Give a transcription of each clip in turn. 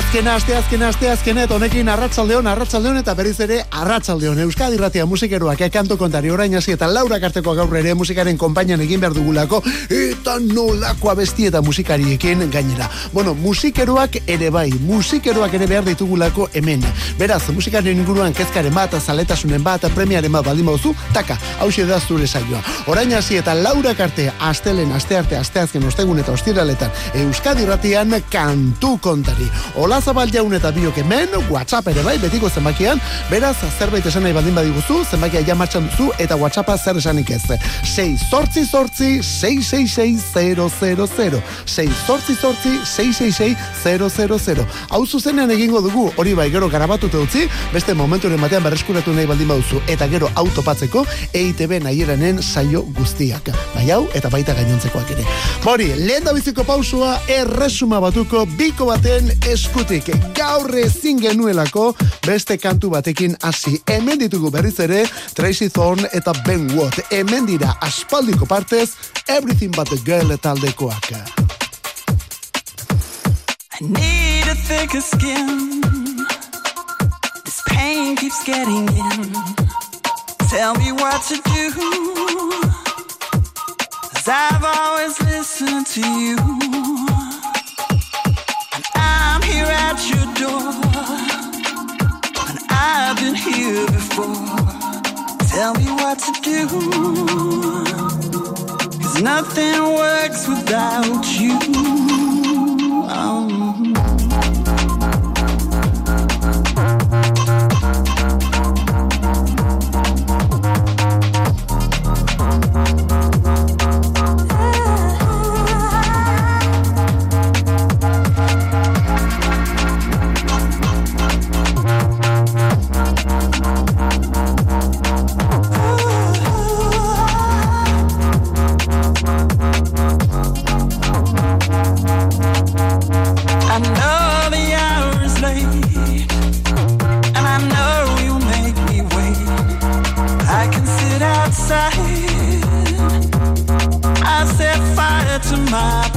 Asteazkena, asteazkena, asteazkena, eta honekin arratsaldeon, arratsaldeon eta berriz ere arratsaldeon. Euskadi Ratia musikeroak ekanto kontari orain hasi eta Laura Karteko gaur ere musikaren konpainan egin behar dugulako eta nolako abesti eta musikariekin gainera. Bueno, musikeroak ere bai, musikeroak ere behar ditugulako hemen. Beraz, musikaren inguruan kezkaren bat, zaletasunen bat, premiaren bat baldin bauzu, taka, hau da zure saioa. Orain hasi eta Laura Karte, astelen, astearte, asteazken, ostegun eta ostiraletan, Euskadi Ratian kantu kontari. Ola zabal jaun eta biok hemen, WhatsApp ere bai, betiko zenbakian, beraz, zerbait esan nahi baldin badiguzu, zenbakia ja martxan duzu, eta WhatsAppa zer esanik ez. 6 sortzi sortzi, 666 6 sortzi sortzi, 666 Hau zuzenean egingo dugu, hori bai, gero garabatu utzi, beste momenturen batean berreskuratu nahi baldin baduzu, eta gero autopatzeko, EITB nahieranen saio guztiak. Bai hau, eta baita gainontzekoak ere. Hori, lehen da biziko pausua, erresuma batuko, biko baten eskutik gaur ezin genuelako beste kantu batekin hasi. Hemen ditugu berriz ere Tracy Thorn eta Ben Watt. Hemen dira aspaldiko partez Everything But The Girl taldekoak. I need a thicker skin This pain keeps getting in Tell me what to do Cause I've always listened to you here at your door. And I've been here before. Tell me what to do. Cause nothing works without you. Oh. To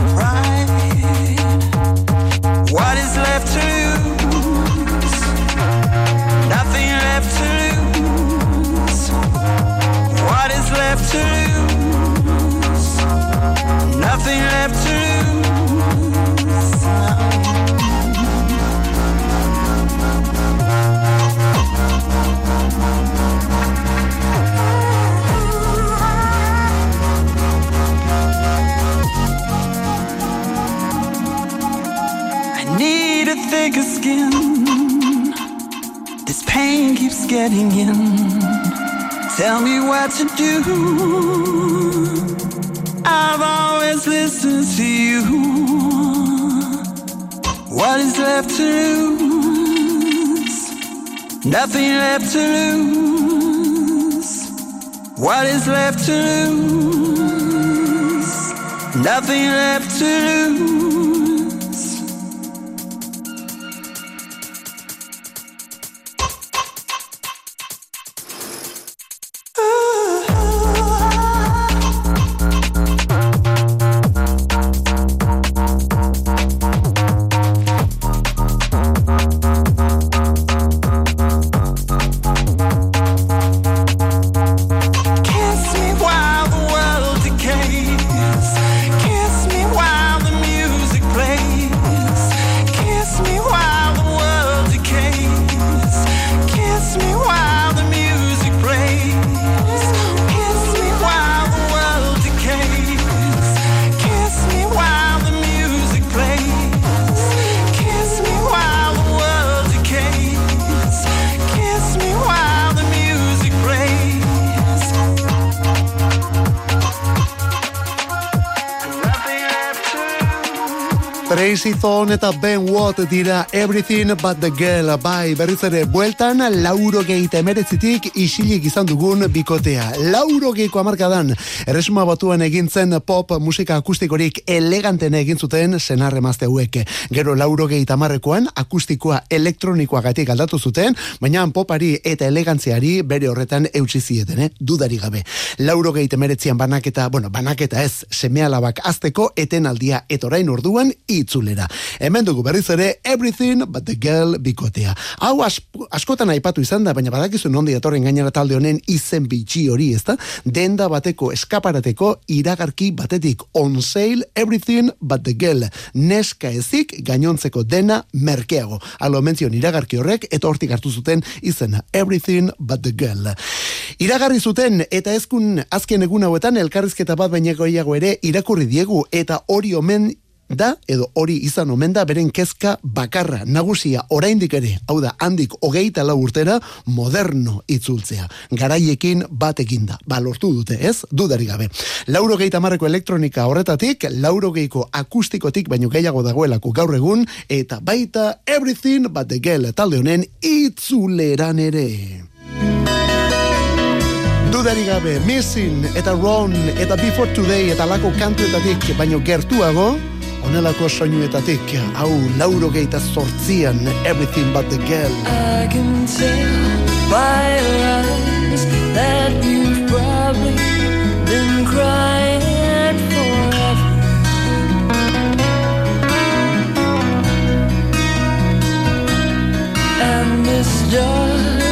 Nothing left to lose. What is left to lose? Nothing left to lose. Tracy Thorn eta Ben Watt dira Everything But The Girl bai berriz ere bueltan lauro geite emeretzitik isilik izan dugun bikotea. Lauro geiko amarkadan erresuma batuan egintzen pop musika akustikorik eleganten egin zuten senarre mazte hauek. Gero lauro geita amarrekoan akustikoa elektronikoa gatik aldatu zuten, baina popari eta elegantziari bere horretan eutsi zieten, eh? dudari gabe. Lauro geite emeretzian banaketa, bueno, banaketa ez, semealabak azteko etenaldia etorain orduan, hil itzulera. Hemen dugu berriz ere Everything But The Girl bikotea. Hau askotan aipatu izan da, baina badakizu nondi datorren gainera talde honen izen bitxi hori, ezta? Denda bateko eskaparateko iragarki batetik on sale Everything But The Girl. Neska ezik gainontzeko dena merkeago. Alo menzion iragarki horrek eta hortik hartu zuten izena Everything But The Girl. Iragarri zuten eta ezkun azken egun hauetan elkarrizketa bat baineko ere irakurri diegu eta hori omen da edo hori izan omen da beren kezka bakarra nagusia oraindik ere hau da handik hogeita lau urtera moderno itzultzea. Garaiekin batekin da. Ba lortu dute ez? Dudari gabe. Lauro geita marreko elektronika horretatik lauro geiko akustikotik baino gehiago dagoelako gaur egun eta baita everything but the girl talde honen itzuleran ere. Dudari gabe, Missing eta Ron eta Before Today eta lako kantuetatik baino gertuago, onelako soinuetatik, hau lauro geita sortzian, Everything But The Girl. I can tell by your eyes that you've probably been crying forever. And the stars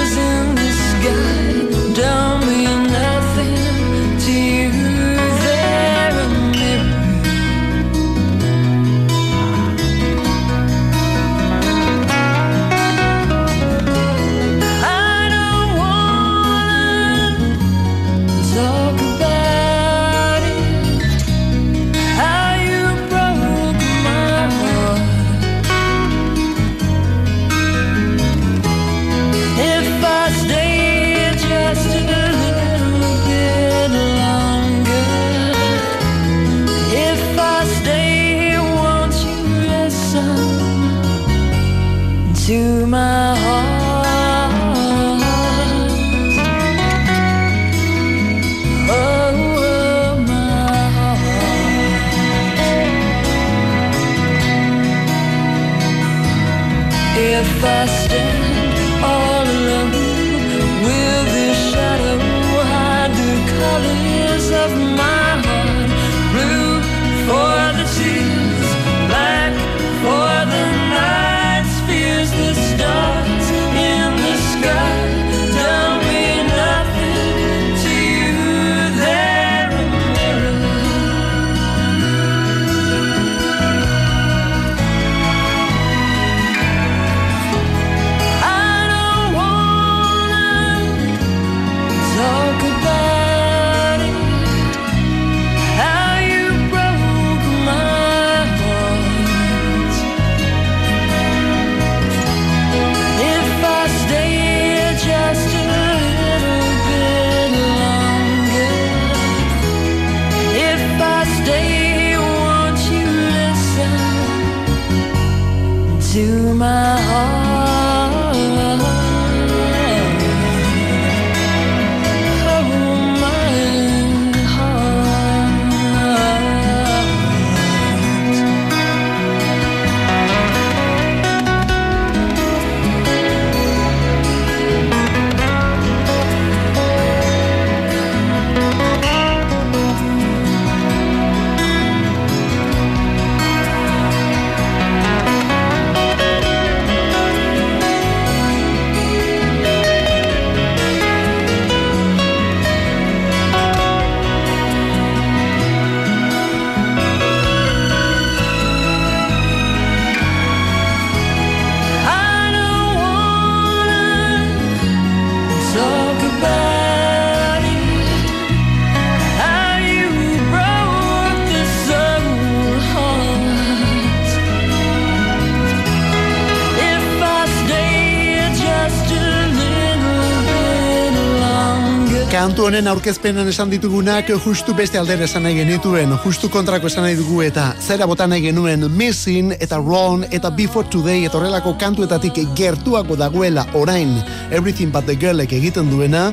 kantu honen aurkezpenan esan ditugunak justu beste aldera esan nahi genituen, justu kontrako esan nahi dugu eta zera bota nahi genuen Missing eta Wrong eta Before Today eta horrelako kantuetatik gertuako dagoela orain. Everything But The Girlek egiten duena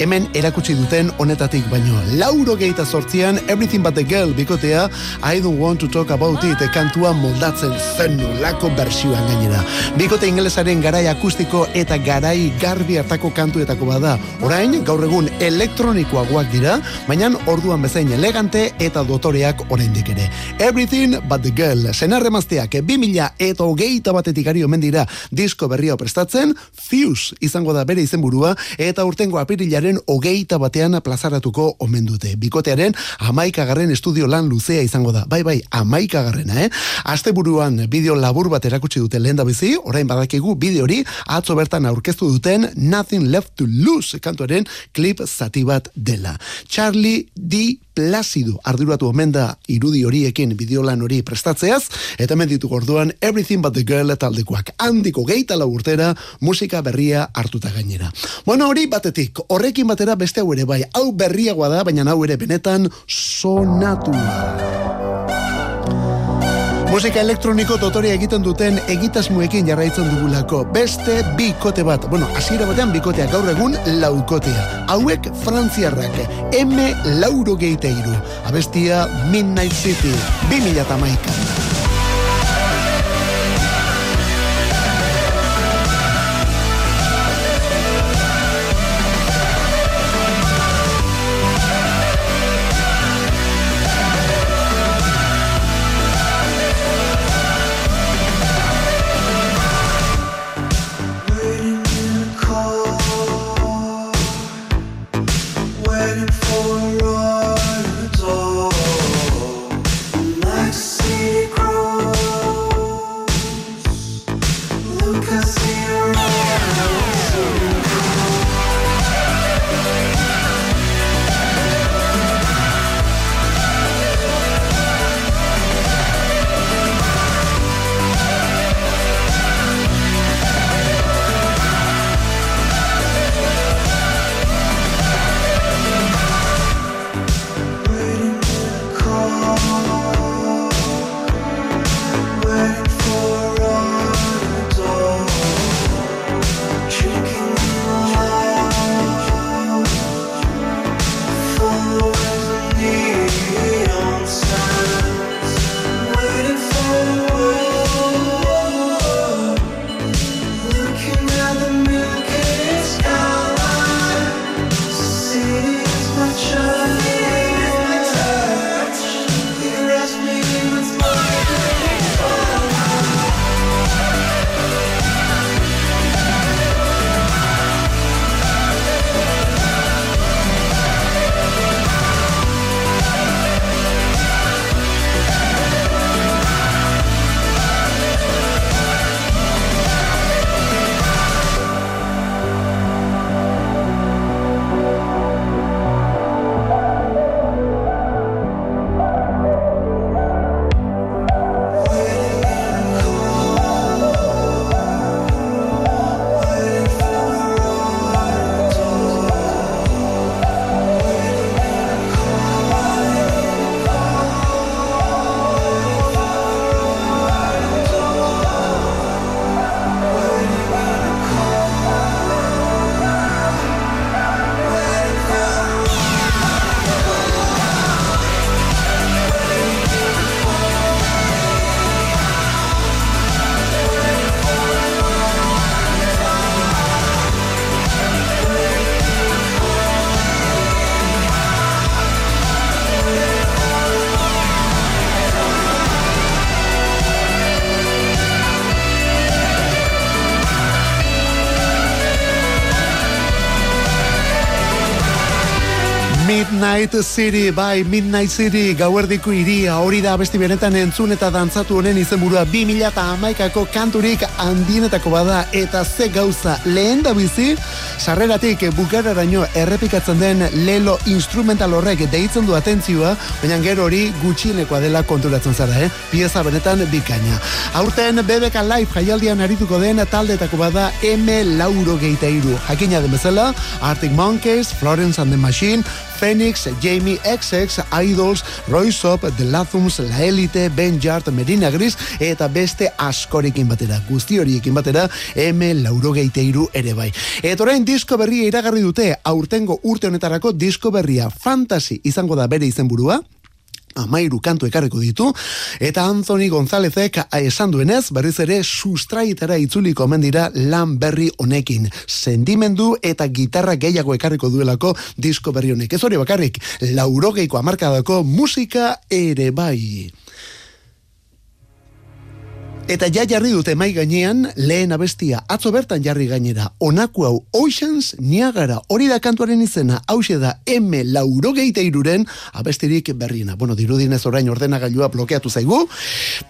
hemen erakutsi duten honetatik baino. Lauro geita sortzian, Everything But The Girl bikotea, I Don't Want To Talk About It, kantua moldatzen zen lako bersioan gainera. Bikote ingelesaren garai akustiko eta garai garbi hartako kantuetako bada. Orain, gaur egun elektronikoagoak dira, baina orduan bezain elegante eta dotoreak oraindik ere. Everything But The Girl, senarre mazteak, 2000 eta hogeita batetik ari omen dira disko berria prestatzen, Fuse izango da bere izenburua, eta urtengo apirilaren hogeita batean plazaratuko omen dute. Bikotearen amaikagarren estudio lan luzea izango da. Bai, bai, amaikagarrena, eh? Aste buruan bideo labur bat erakutsi dute lehen da bizi, orain badakigu bideo hori atzo bertan aurkeztu duten Nothing Left to Lose kantuaren klip zati bat dela. Charlie D. Placido arduratu omen da irudi horiekin bideolan hori prestatzeaz, eta hemen ditu gorduan Everything But The Girl taldekoak handiko geita urtera musika berria hartuta gainera. Bueno, hori batetik, horrekin batera beste hau ere bai, hau berriagoa da, baina hau ere benetan sonatu. Musika elektroniko dotorea egiten duten egitasmoekin jarraitzen dugulako. Beste bikote bat. Bueno, hasiera batean bikotea gaur egun laukotea. Hauek frantziarrak. M lauro geiteiru. Abestia Midnight City. 2000 Midnight City, bai Midnight City, gauerdiko iria, hori da besti benetan entzun eta dantzatu honen izenburua. 2000 eta amaikako kanturik handienetako bada. Eta ze gauza lehen da bizi, sarreratik bukararaino errepikatzen den lelo instrumental horrek deitzen du atentzioa, baina gero hori gutxinekoa dela konturatzen zara, eh? Pieza benetan bikaina. Aurten BBK Live jaialdian arituko den taldetako bada M. Lauro Geitairu. Hakina den bezala, Arctic Monkeys, Florence and the Machine, Phoenix, Jamie XX, Idols, Roysop, The Lathums, La Elite, Ben Jart, Merina Gris, eta beste askorekin batera. Guzti horiekin batera, M laurogeiteiru ere bai. Eta orain disko berria iragarri dute, aurtengo urte honetarako disko berria fantasy izango da bere izenburua, amairu kantu ekarriko ditu, eta Anthony Gonzálezek esan duenez, berriz ere sustraitara itzuliko mendira lan berri honekin. Sentimendu eta gitarra gehiago ekarriko duelako disko berri honek. Ez hori bakarrik, laurogeiko amarkadako musika ere bai. Eta ja jarri dute mai gainean lehen abestia atzo bertan jarri gainera. Onaku hau Oceans Niagara hori da kantuaren izena. Hau da M laurogeite iruren abestirik berriena. Bueno, dirudinez orain ordenagailua blokeatu zaigu.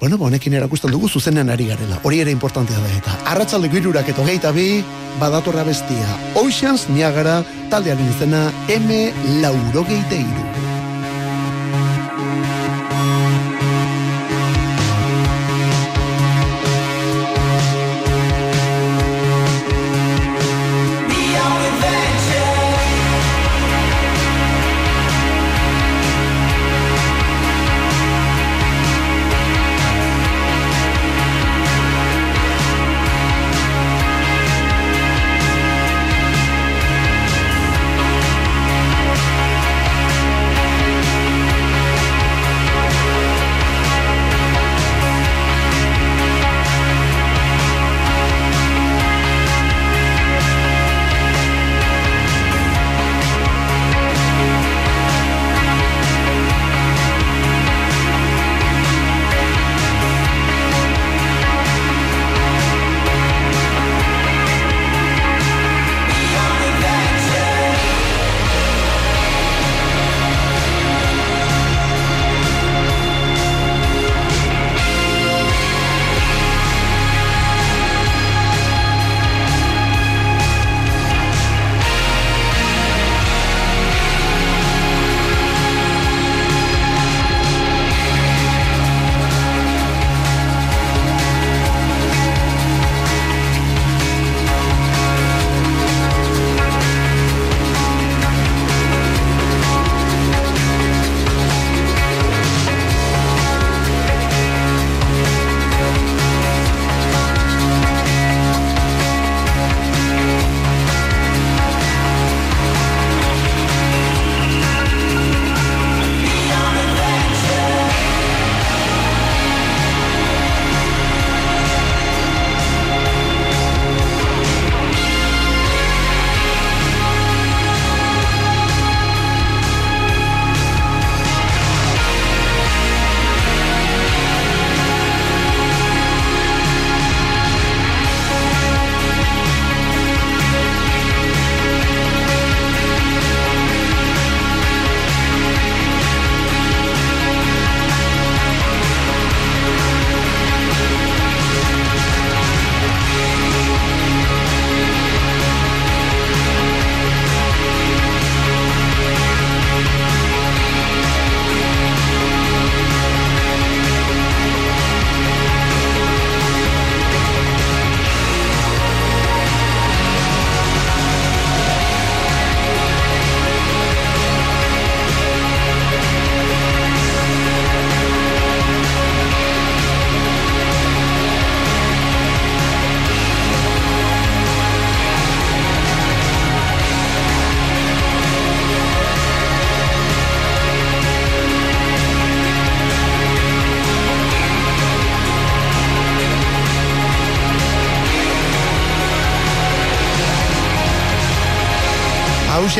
Bueno, bonekin erakusten dugu zuzenean ari garela. Hori ere importantea da eta. Arratzaldeko irurak eto geita bi, badatorra bestia. Oceans Niagara taldearen izena M laurogeite iru.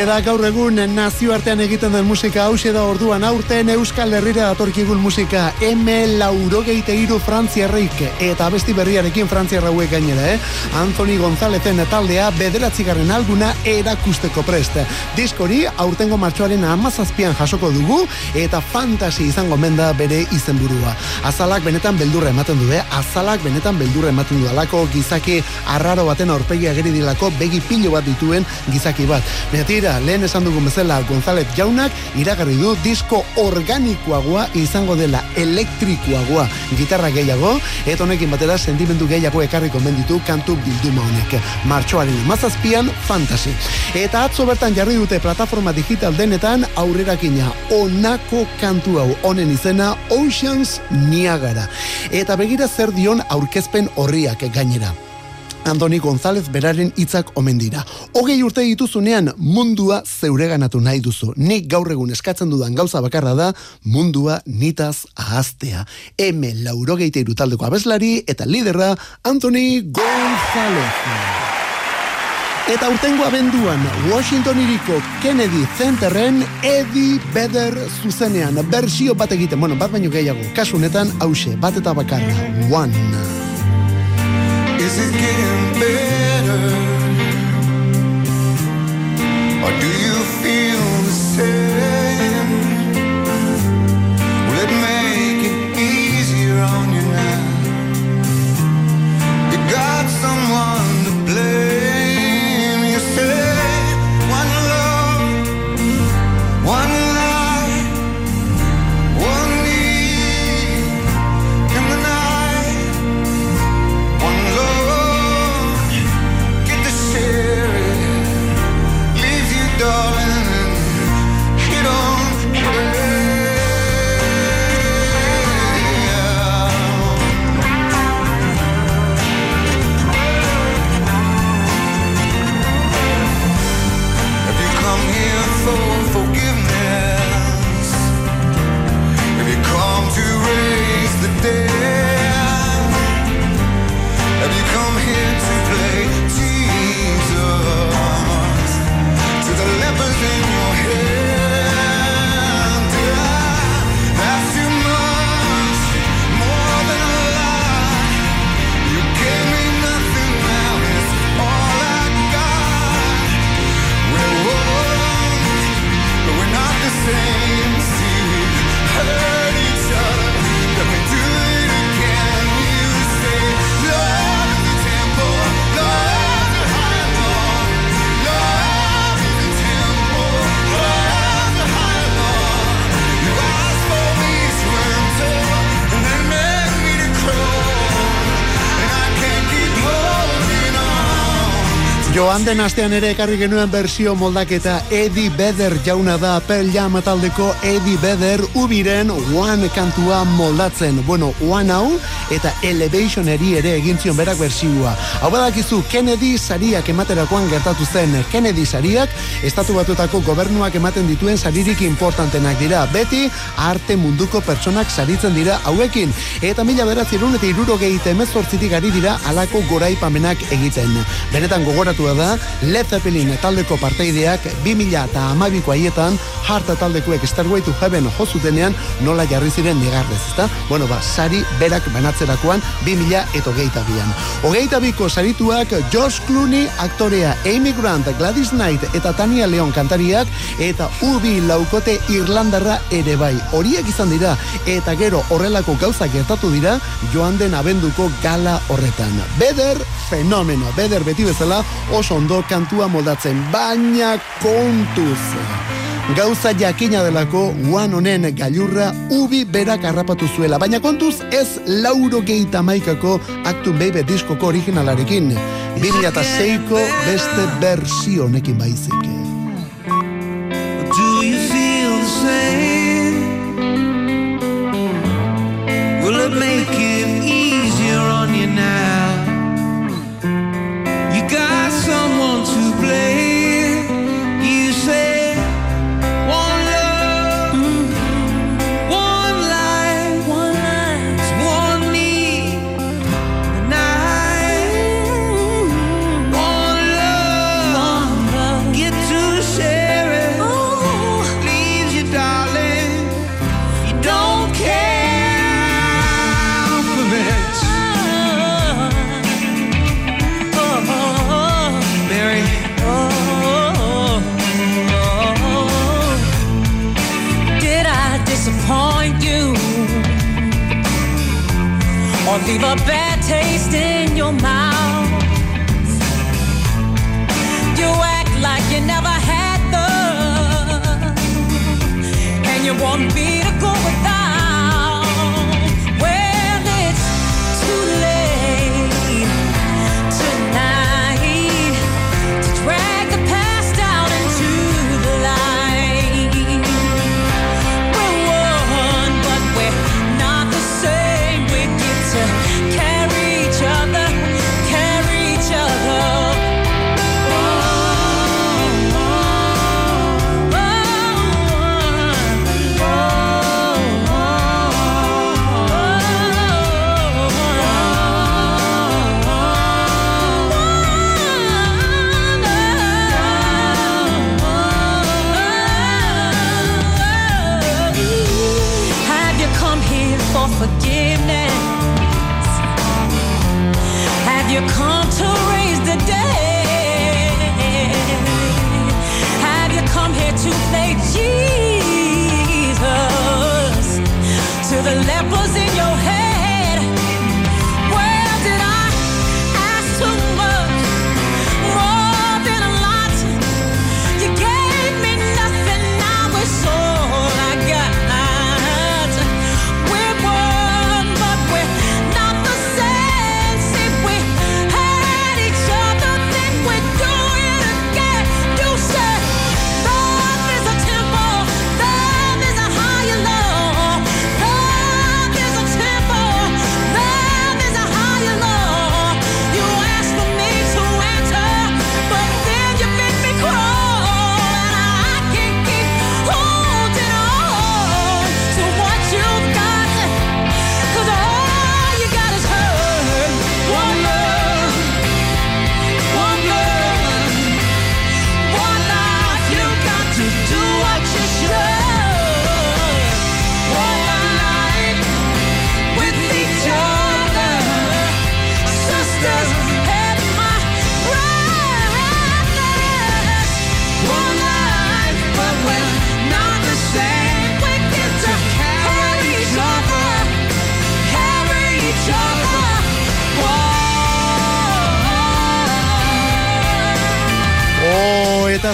Hauxe da gaur egun nazioartean egiten den musika, hauxe da orduan aurten Euskal Herrira datorkigun musika M laurogeite iru frantziarreik eta abesti berriarekin frantziarrauek gainera, eh? Anthony Gonzalezen taldea bederatzigarren alguna erakusteko prest. Diskori aurtengo martxoaren amazazpian jasoko dugu eta fantasi izango menda bere izenburua. Azalak benetan beldurra ematen du, eh? Azalak benetan beldurra ematen du alako gizaki arraro baten aurpegia geri dilako begi pilo bat dituen gizaki bat. Benetik Tira, lehen esan dugun bezala González Jaunak iragarri du disko organikoagoa izango dela elektrikoagoa gitarra gehiago, eta honekin batera sentimendu gehiago ekarriko menditu kantu bilduma honek. Martxoaren mazazpian, fantasi. Eta atzo bertan jarri dute plataforma digital denetan aurrerakina onako kantu hau honen izena Oceans Niagara. Eta begira zer dion aurkezpen horriak gainera. Andoni González beraren hitzak omen dira. Hogei urte dituzunean mundua zeureganatu nahi duzu. Nik gaur egun eskatzen dudan gauza bakarra da mundua nitaz ahaztea. Hemen laurogeite irutaldeko abeslari eta liderra Anthony González. Eta urtengo abenduan, Washington iriko Kennedy Centerren Eddie Vedder zuzenean. Bersio bat egiten, bueno, bat baino gehiago. Kasunetan, hause, bat eta bakarra. One. Is it getting better? Or do Joan den astean ere ekarri genuen bersio moldaketa Eddie Vedder jauna da Pearl Jam taldeko Eddie Vedder ubiren One kantua moldatzen. Bueno, One hau eta Elevationeri ere egin zion berak bersioa. Hau badakizu Kennedy sariak ematerakoan gertatu zen. Kennedy sariak estatu batuetako gobernuak ematen dituen saririk importantenak dira. Beti arte munduko pertsonak saritzen dira hauekin. Eta mila beratzerun eta irurogei emezortzitik ari dira alako goraipamenak egiten. Benetan gogoratu da, Led Zeppelin taldeko parteideak 2000 eta amabiko haietan harta taldekuek Starway to Heaven jozutenean nola jarri ziren negarrez, ezta? Bueno, ba, sari berak banatzerakoan 2000 eta hogeita bian. Hogeita biko sarituak George Clooney aktorea Amy Grant, Gladys Knight eta Tania Leon kantariak eta ubi laukote Irlandarra ere bai. Horiek izan dira eta gero horrelako gauzak gertatu dira joan den abenduko gala horretan. Beder fenomeno, beder beti bezala oso ondo kantua moldatzen, baina kontuz. Gauza jakina delako guan honen gailurra ubi berak harrapatu zuela, baina kontuz ez lauro geita maikako Actum Baby diskoko originalarekin. 2006ko beste versionekin baizik. A bad taste in your mouth?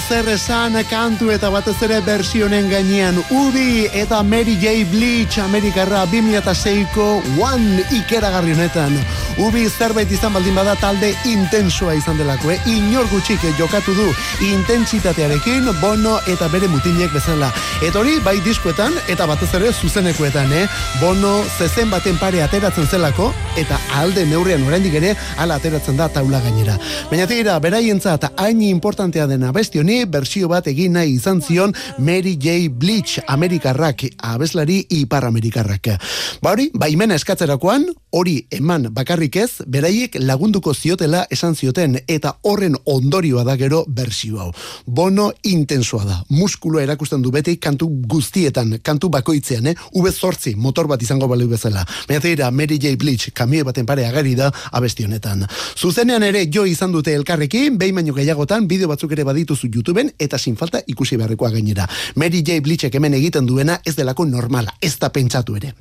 Zer esan kantu eta batez ere versionen gainean Ubi eta Mary J. Bleach Amerikarra 2006ko One ikeragarri honetan Ubi zerbait izan baldin bada talde intensoa izan delako, eh? Inor gutxik jokatu du intentsitatearekin Bono eta bere mutilek bezala. Eta hori bai diskoetan eta batez ere zuzenekoetan, eh? Bono zezen baten pare ateratzen zelako eta alde neurrian oraindik ere hala ateratzen da taula gainera. Baina tira, beraientzat hain importantea dena besti honi bersio bat egin nahi izan zion Mary J. Bleach Amerikarrak, abeslari ipar Amerikarrak. Ba hori, baimena eskatzerakoan, hori eman bakarrik ez, beraiek lagunduko ziotela esan zioten, eta horren ondorioa da gero bersio hau. Bono intensoa da, muskuloa erakusten du beti kantu guztietan, kantu bakoitzean, eh? Ube zortzi, motor bat izango baliu bezala. Baina tira, Mary J. Bleach, kamio baten pare agari da abesti honetan. Zuzenean ere jo izan dute elkarrekin, behin baino gehiagotan, bideo batzuk ere badituzu YouTubeen, eta sin falta ikusi beharrekoa gainera. Mary J. Bleachek hemen egiten duena ez delako normala, ez da pentsatu ere.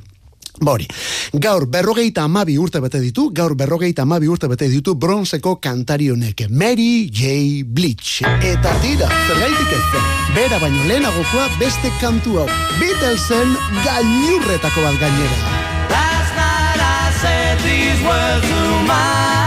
Bori, gaur berrogeita amabi urte bete ditu, gaur berrogeita amabi urte bete ditu bronzeko kantari honek, Mary J. Bleach. Eta tira, zergaitik ez, bera baino lehenagokoa beste kantu hau, Beatlesen gainurretako bat gainera. Last night I said these words to my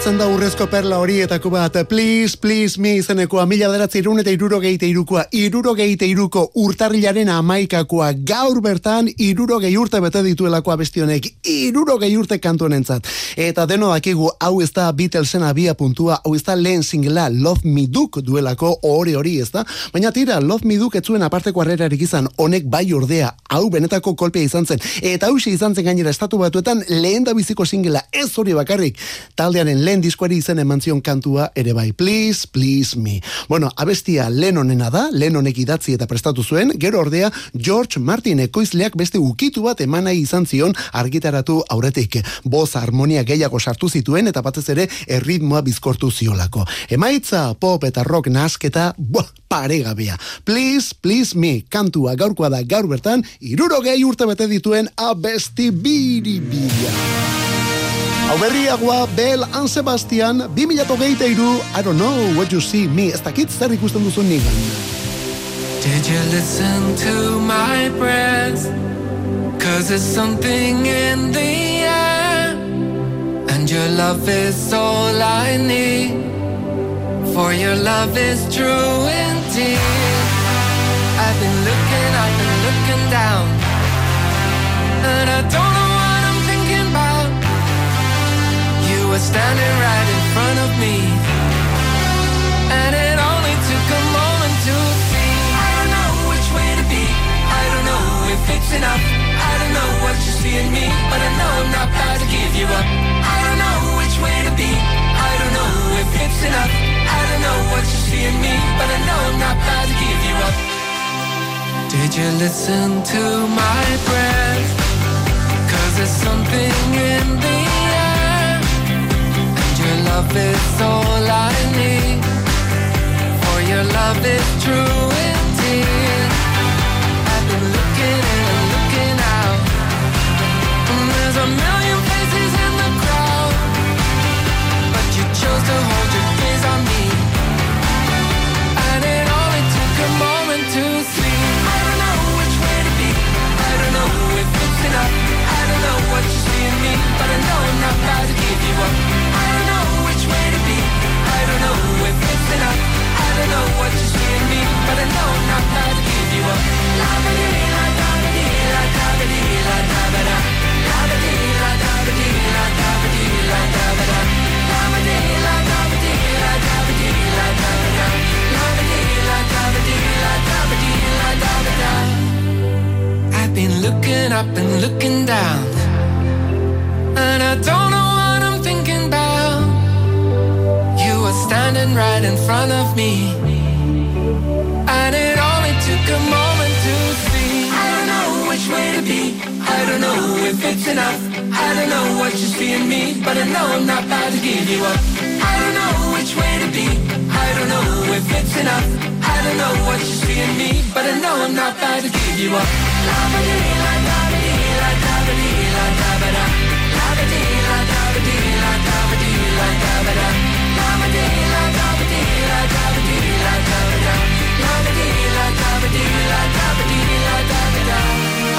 Geratzen da urrezko perla horietako bat, please, please, me izenekoa, mila bederatzi irun eta irurogeite irukoa, irurogeite iruko urtarrilaren amaikakoa, gaur bertan irurogei urte bete dituelakoa bestionek, irurogei urte kantu honentzat. Eta deno dakigu, hau ez da Beatlesen abia puntua, hau ez da lehen singela Love Me Duk duelako hori hori ez da, baina tira, Love Me Duk etzuen aparteko harrerarik izan, honek bai ordea, hau benetako kolpea izan zen, eta hausi izan zen gainera estatu batuetan lehen da biziko singela, ez hori bakarrik, taldearen lehen diskoari izen eman zion kantua ere bai, please, please me. Bueno, abestia Lennonena da, Lennonek idatzi eta prestatu zuen, gero ordea George Martin ekoizleak beste ukitu bat eman nahi izan zion argitaratu aurretik. Boz harmonia gehiago sartu zituen eta batez ere erritmoa bizkortu ziolako. Emaitza pop eta rock nasketa, buah, paregabea. Please, please me, kantua gaurkoa da gaur bertan, irurogei urte bete dituen abesti biribila. Hau berriagoa, Bel and Sebastian, 2008 iru, I don't know what you see me, ez dakit zer ikusten duzun nigan. Did you listen to my breath? Cause it's something in the air. And your love is all I need. For your love is true indeed. I've been looking, I've been looking down. And I don't if enough. I don't know what you see in me, but I know I'm not about to give you up. I don't know which way to be. I don't know if it's enough. I don't know what you see in me, but I know I'm not about to give you up. Did you listen to my breath? Cause there's something in the air. And your love is all I need. For your love is true indeed. I've been looking I've been looking up and looking down. And I don't know what I'm thinking about. You were standing right in front of me. I don't know if it's enough. I don't know what you see in me, but I know I'm not about to give you up. I don't know which way to be. I don't know if it's enough. I don't know what you see in me, but I know I'm not about to give you up. La ba dee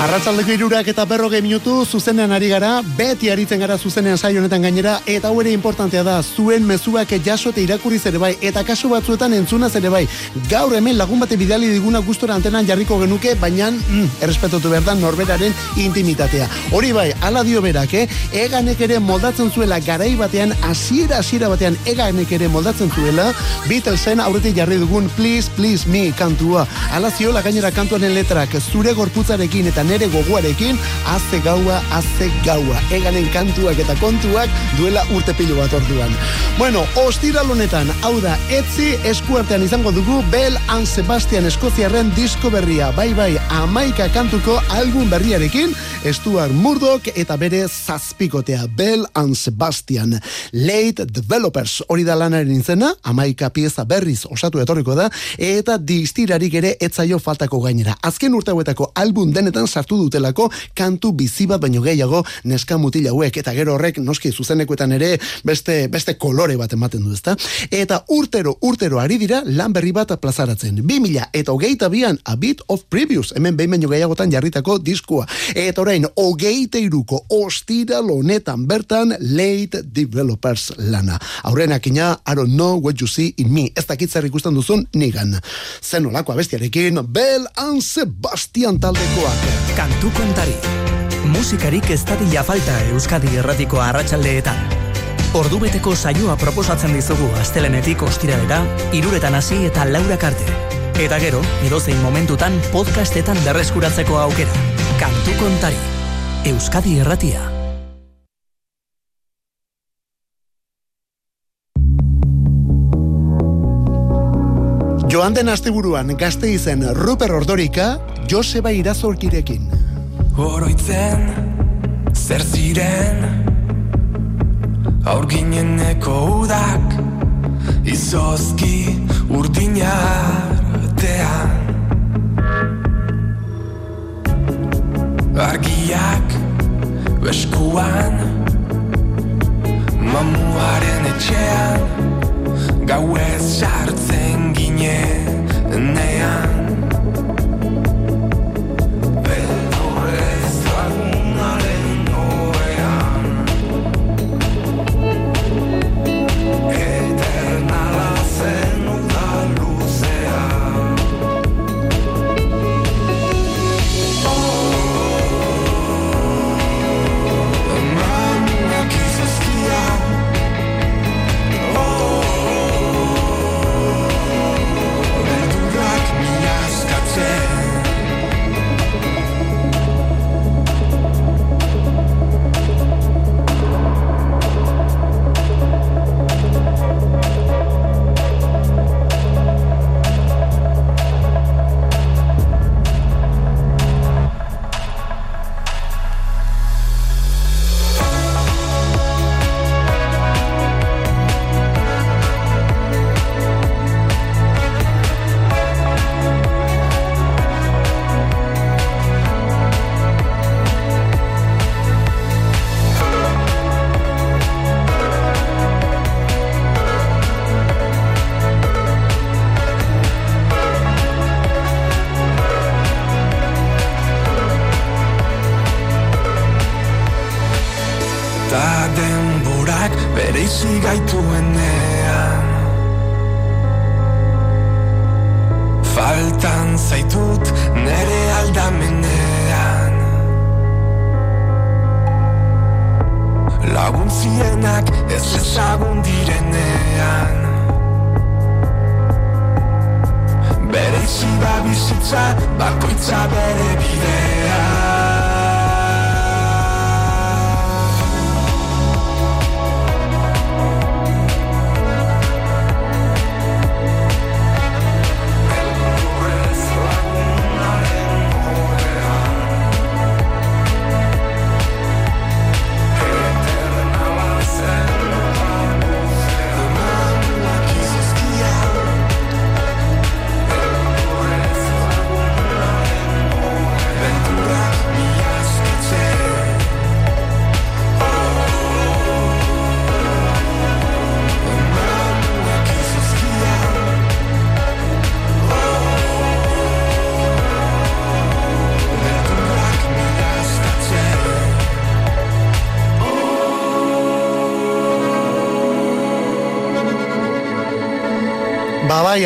Arratzaldeko irurak eta berrogei minutu zuzenean ari gara, beti aritzen gara zuzenean saio honetan gainera, eta hau ere importantea da, zuen mezuak jaso eta irakurriz ere bai, eta kasu batzuetan entzunaz ere bai. Gaur hemen lagun bate bidali diguna gustora antenan jarriko genuke, baina mm, errespetatu behar norberaren intimitatea. Hori bai, ala dio berak, eh? Eganek ere moldatzen zuela garai batean, hasiera hasiera batean eganek ere moldatzen zuela, Beatlesen aurretik jarri dugun Please Please Me kantua. Ala ziola gainera kantuaren letrak zure gorputzarekin eta nere gogoarekin haze gaua, haze gaua. Eganen kantuak eta kontuak duela urte pilo bat orduan. Bueno, ostiral honetan, hau da, etzi eskuartean izango dugu Bell and Sebastian Eskoziarren disko berria. Bai, bai, amaika kantuko album berriarekin, Stuart Murdoch eta bere zazpikotea Bell and Sebastian. Late Developers hori da lanaren izena, amaika pieza berriz osatu etorriko da, eta distirarik ere etzaio faltako gainera. Azken urte hauetako album denetan sartu dutelako kantu bizi bat baino gehiago neska mutil hauek eta gero horrek noski zuzenekoetan ere beste beste kolore bat ematen du, ezta? Eta urtero urtero ari dira lan berri bat plazaratzen. 2000 eta hogeita bian A Bit of Previews, hemen behin baino gehiagotan jarritako diskua. Eta orain, hogeita iruko ostiral honetan bertan Late Developers lana. Aurrenak ina, I don't know what you see in me. Ez dakit zer ikusten duzun nigan. Zen olako abestiarekin, Bell and Sebastian taldekoak. Kantu kontari. Musikarik ez dadila falta Euskadi erratiko arratsaldeetan. Ordubeteko saioa proposatzen dizugu astelenetik ostiralera, iruretan hasi eta laurak arte. Eta gero, edozein momentutan podcastetan berreskuratzeko aukera. Kantu kontari. Euskadi erratia. Joan den asteburuan gazte izen Ruper Ordorika, Joseba Irazorkirekin. Oroitzen, zer ziren? Aurgineneko udak Izozki urdinartean Argiak beskuan Mamuaren etxean Gauez sartzen ginenean Beldurrez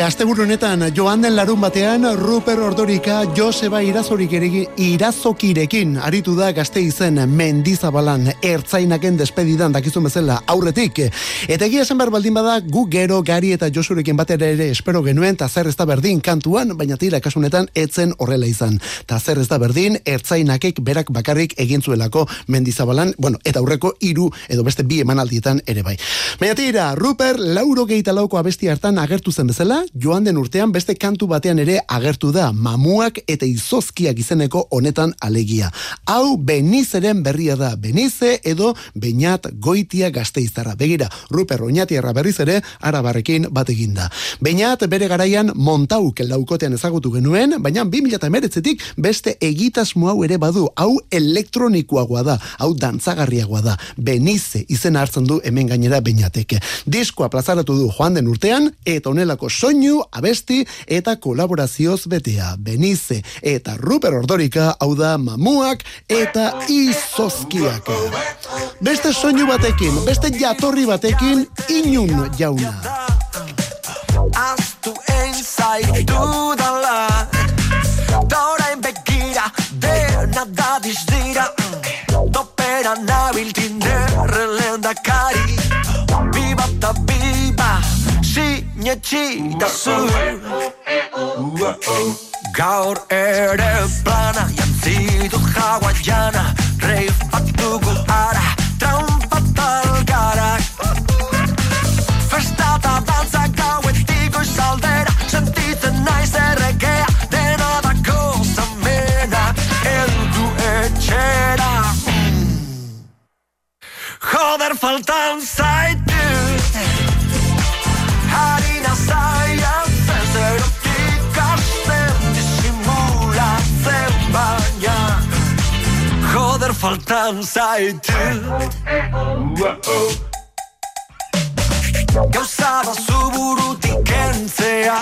asteburu honetan joan den larun batean Ruper Ordorika Joseba Irazorik irazokirekin aritu da gazte izen mendizabalan ertzainaken despedidan dakizun bezala aurretik. Eta egia esan behar baldin bada gu gero gari eta Josurekin batera ere espero genuen ta zer ez da berdin kantuan, baina tira kasunetan etzen horrela izan. Ta zer ez da berdin ertzainakek berak bakarrik egin zuelako mendizabalan, bueno, eta aurreko hiru edo beste bi emanaldietan ere bai. Baina tira, Ruper lauro gehieta lauko abesti hartan agertu zen bezala, joan den urtean beste kantu batean ere agertu da, mamuak eta izozkiak izeneko honetan alegia. Hau Benizeren berria da, Benize edo Beñat Goitia gazteiztarra. Begira, Ruper Oñatiarra berriz ere, arabarrekin bat eginda. Beñat bere garaian montauk laukotean ezagutu genuen, baina 2008tik beste egitasmo hau ere badu, hau elektronikoagoa da, hau dantzagarriagoa da, Benize izen hartzen du hemen gainera Beñateke. Diskoa plazaratu du joan den urtean, eta honelako soinu, abesti eta kolaborazioz betea. Benize eta Ruper Ordorika, hau da mamuak eta izozkiak. Beste soinu batekin, beste jatorri batekin, inun jauna. Aztu zaitu dala Da orain begira Dena da dizdira Topera nabil Sinetxita zu Gaur ere plana Jantzitu hawaiana Rave bat dugu ara Trampa talgarak Festa eta dantza gauetik goizaldera. Sentitzen naiz erregea Dena da gozamena Eldu etxera. Joder faltan zaitut faltan zaitut Gauza da zuburutik kentzea.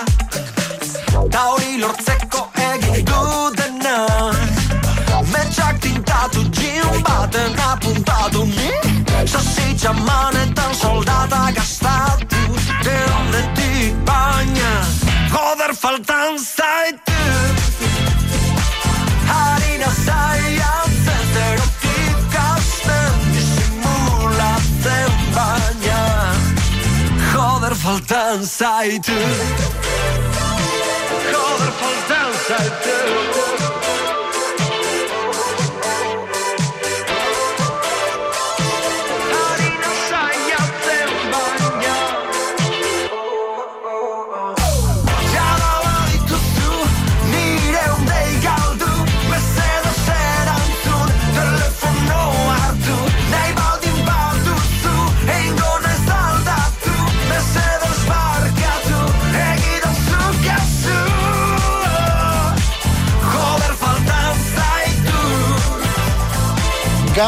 Ta hori lortzeko egin dudena Metxak tintatu jin baten apuntatu. Ni Sasi txamanetan soldata gastatu. Denetik baina Joder faltan zaitu faltan zaitu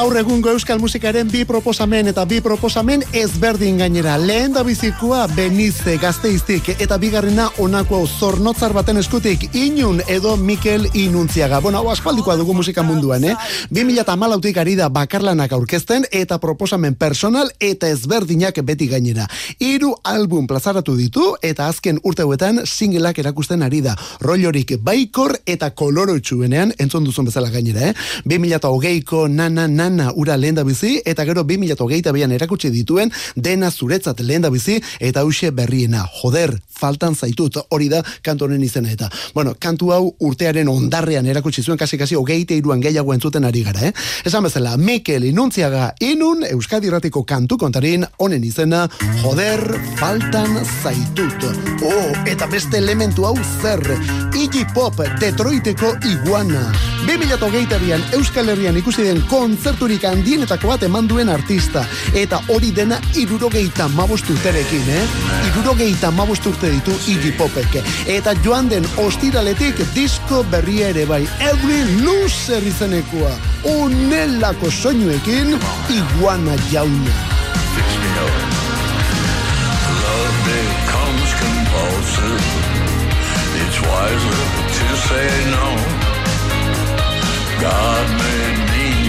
Gaur egungo euskal musikaren bi proposamen eta bi proposamen ezberdin gainera. Lehen da bizikoa Benize gazteiztik eta bigarrena onako zornotzar baten eskutik Inun edo Mikel Inuntziaga. Bueno, hau aspaldikoa dugu musika munduan, eh? 2008 ari da bakarlanak aurkezten eta proposamen personal eta ezberdinak beti gainera. Hiru album plazaratu ditu eta azken urteuetan singleak erakusten ari da. Rollorik baikor eta kolorotsuenean entzun duzun bezala gainera, eh? 2008ko nana nana ura lehen da bizi, eta gero 2008 bean erakutsi dituen dena zuretzat lehen da bizi, eta hause berriena. Joder, faltan zaitut, hori da kantu izena eta. Bueno, kantu hau urtearen ondarrean erakutsi zuen, kasi kasi hogeite iruan gehiago entzuten ari gara, eh? Esan bezala, Mikel Inuntziaga inun Euskadi Ratiko kantu kontarin honen izena, joder, faltan zaitut. Oh, eta beste elementu hau zer, Iggy Pop Detroiteko iguana. 2008an Euskal Herrian ikusi den kontzerturik handienetako bat eman duen artista. Eta hori dena irurogeita mabostuterekin, eh? Irurogeita mabosturte ditu Iggy Popek. Eta joan den ostiraletik disko berria ere bai. Every loser izenekoa. Onelako soinuekin iguana jauna. It's wiser to say no. God made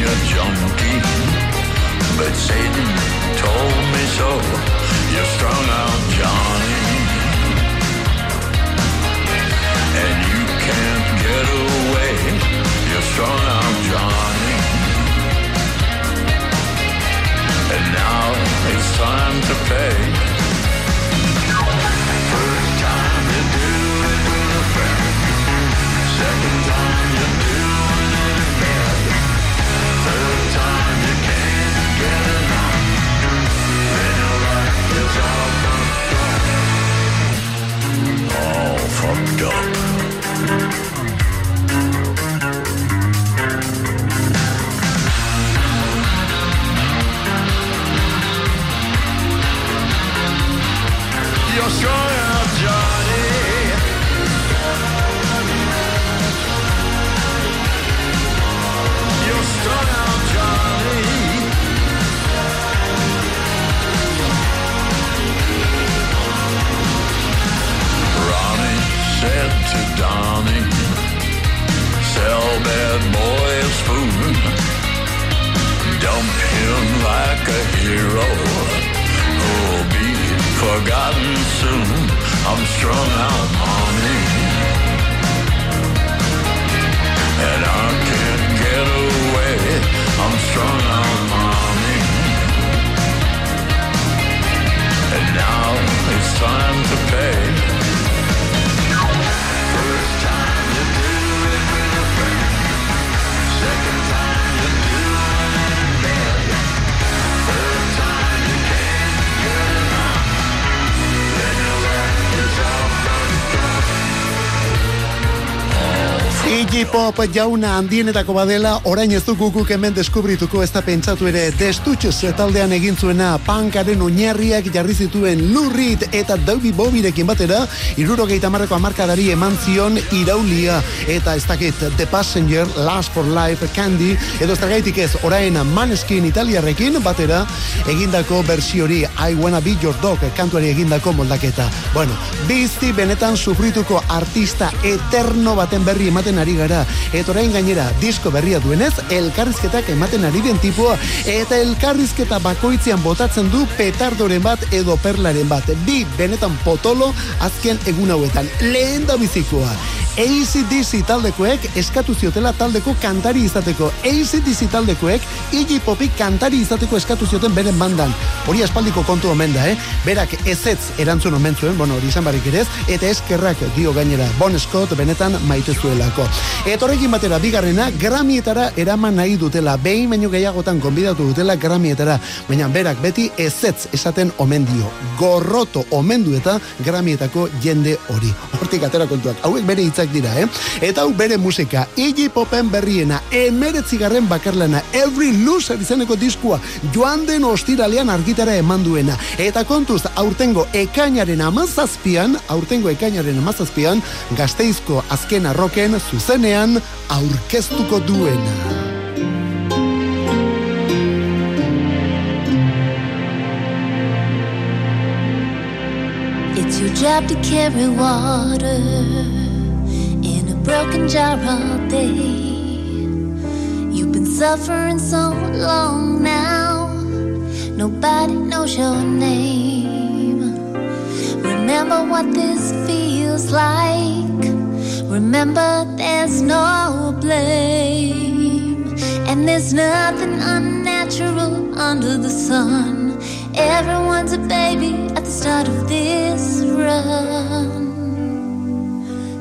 a junkie, but Satan told me so. You're strung out, Johnny, and you can't get away. You're strung out, Johnny. And now it's time to pay. fucked up. You're strong. that boy is. Dump him like a hero. Who'll be forgotten soon. I'm strung out on him. And I can't get away. I'm strung out on him. And now it's time to pay. Iggy Pop jauna handienetako badela, orain ez dugu guk hemen deskubrituko ez da pentsatu ere destutxez taldean egin zuena pankaren oinarriak jarri zituen lurrit eta David Bobirekin batera, irurogeita marreko amarkadari eman zion iraulia eta ez dakit The Passenger, Last for Life, Candy, edo ez gaitik ez orain Maneskin italiarrekin batera egindako bersiori I Wanna Be Your Dog kantuari egindako moldaketa. Bueno, bizti benetan sufrituko artista eterno baten berri ematen ari gara. Eta orain gainera, disko berria duenez, elkarrizketak ematen ari den tipua, eta elkarrizketa bakoitzean botatzen du petardoren bat edo perlaren bat. Bi benetan potolo azken egun hauetan. Lehen da bizikoa. ACDC taldekoek eskatu ziotela taldeko kantari izateko. ACDC taldekoek Iggy Popi kantari izateko eskatu zioten beren bandan. Hori aspaldiko kontu omen da, eh? Berak ezetz erantzun omen zuen, bueno, hori izan barik ere ez, eta eskerrak dio gainera. Bon Scott benetan maite zuelako. Eta horrekin batera, bigarrena, Grammyetara eraman nahi dutela. Behin baino gehiagotan konbidatu dutela Grammyetara. Baina berak beti ezetz esaten omen dio. Gorroto omen du eta Grammyetako jende hori. Hortik atera kontuak. Hauek bere hitzak dira, eh? Eta hau bere musika. Iggy Popen berriena, emeretzigarren bakarlana, Every Loser izeneko diskua, joan den ostiralean argitara eman duena. Eta kontuz, aurtengo ekainaren amazazpian, aurtengo ekainaren amazazpian, gazteizko azken arroken zuzenean aurkeztuko duena. It's your job to carry water in a broken jar all day. You've been suffering so long now, nobody knows your name. Remember what this feels like. Remember there's no blame, and there's nothing unnatural under the sun. Everyone's a baby at the start of this run.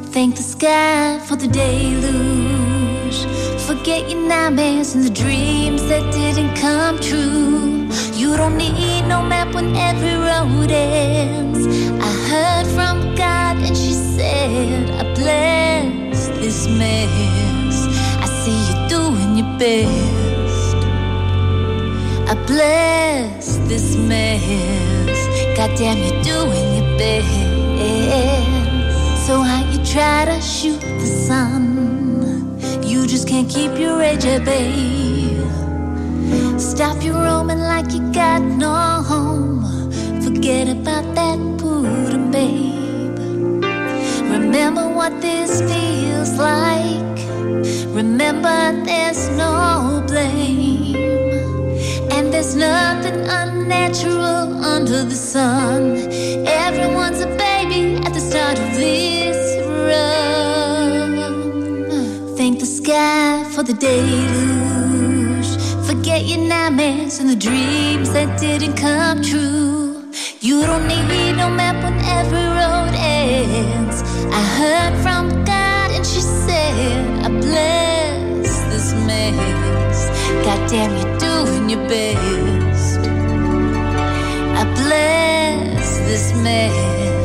Thank the sky for the deluge. Forget your nightmares and the dreams that didn't come true. You don't need no map when every road ends. I heard from God and she said, I bless this mess. I see you doing your best. I bless this mess. Goddamn, you're doing your best. So how you try to shoot the sun? You just can't keep your rage at bay. Stop your roaming like you got no home. Forget about that pudding, babe. Remember what this feels like. Remember there's no blame. And there's nothing unnatural under the sun. Everyone's a baby at the start of this run. Thank the sky for the deluge. Forget your nightmares and the dreams that didn't come true. You don't need no map when every road ends. I heard from God and she said, I bless this mess. You're doing your best. I bless this mess.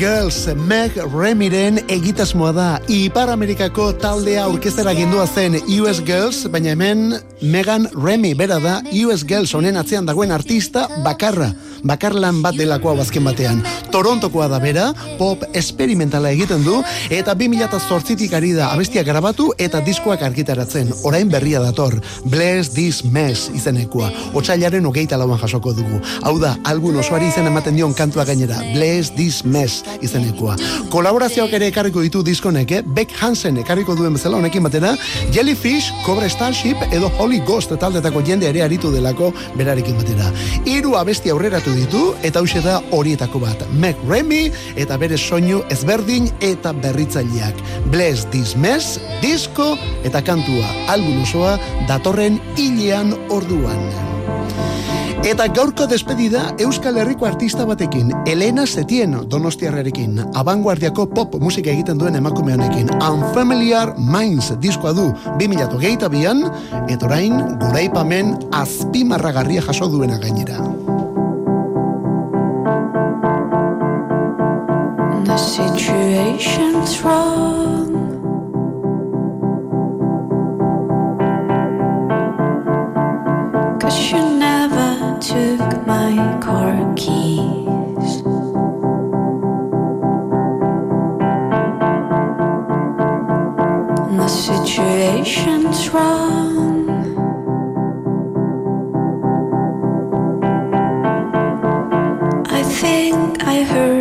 Girls, Meg Remiren egitasmoa da. Ipar Amerikako taldea aurkeztera gindua zen US Girls, baina hemen Megan Remy bera da US Girls honen atzean dagoen artista bakarra. Bakarlan bat delako hau azken batean. Torontokoa da bera, pop esperimentala egiten du, eta 2008tik ari da abestiak grabatu eta diskoak argitaratzen. Orain berria dator, Bless This Mess izenekoa. Otsailaren hogeita lauan jasoko dugu. Hau da, algun osoari izen ematen dion kantua gainera, Bless This Mess izenekoa. Kolaborazioak ere ekarriko ditu diskonek, eh? Beck Hansen ekarriko duen bezala honekin batera, Jellyfish, Cobra Starship edo Holy Ghost taldetako jende ere aritu delako berarekin batera. Hiru abesti aurreratu ditu eta hauxe da horietako bat. Meg Remy eta bere soinu ezberdin eta berritzaileak. Bless This Mess, disko eta kantua album osoa datorren hilean orduan. Eta gaurko despedida Euskal Herriko artista batekin, Elena Setien donostiarrerekin, abanguardiako pop musika egiten duen emakume honekin, Unfamiliar Minds diskoa du 2022an, eta orain goraipamen azpimarragarria jaso duena gainera. Situation's wrong. Cause you never took my car keys. The situation's wrong. I think I heard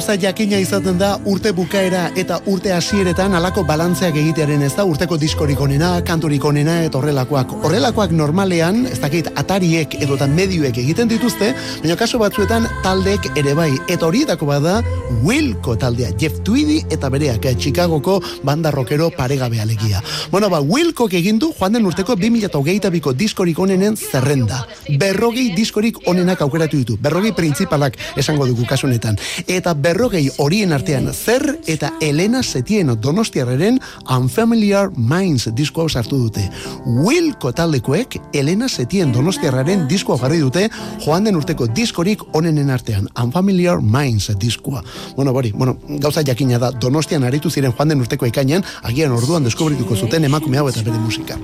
Gauza jakina izaten da urte bukaera eta urte hasieretan alako balantzeak egitearen ez da urteko diskorik onena, kanturik onena eta horrelakoak. Horrelakoak normalean, ez dakit atariek edota medioek egiten dituzte, baina kaso batzuetan taldek ere bai. Eta horietako bada Wilco taldea, Jeff Tweedy eta bereak, eh, Chicagoko banda rockero paregabe alegia. Bueno, ba, Wilcoek egin du joan den urteko 2022ko diskorik onenen zerrenda. Berrogei diskorik onenak aukeratu ditu. Berrogei printzipalak esango dugu kasunetan. Eta berrogei horien artean zer eta Elena Setien donostiarreren Unfamiliar Minds diskoa sartu dute. Wilco taldekoek Elena Setien donostiarraren diskoa jarri dute joan den urteko diskorik onenen artean. Unfamiliar Minds diskoa. Bueno, bori, bueno, gauza jakina da, donostian aritu ziren joan den urteko ekainean, agian orduan deskubrituko zuten emakume hau eta bere musika.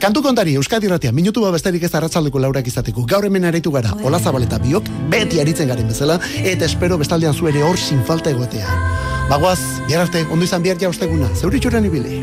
Kantu kontari, Euskadi Ratia, minutu bat besterik ez arratzaldeko laurak izateko. Gaur hemen aritu gara, Ola Zabaleta biok, beti aritzen garen bezala, eta espero bestaldean zu ere hor sin falta egotea. Bagoaz, bihar arte, ondo izan bihar ja osteguna, zeuritxuran ibili.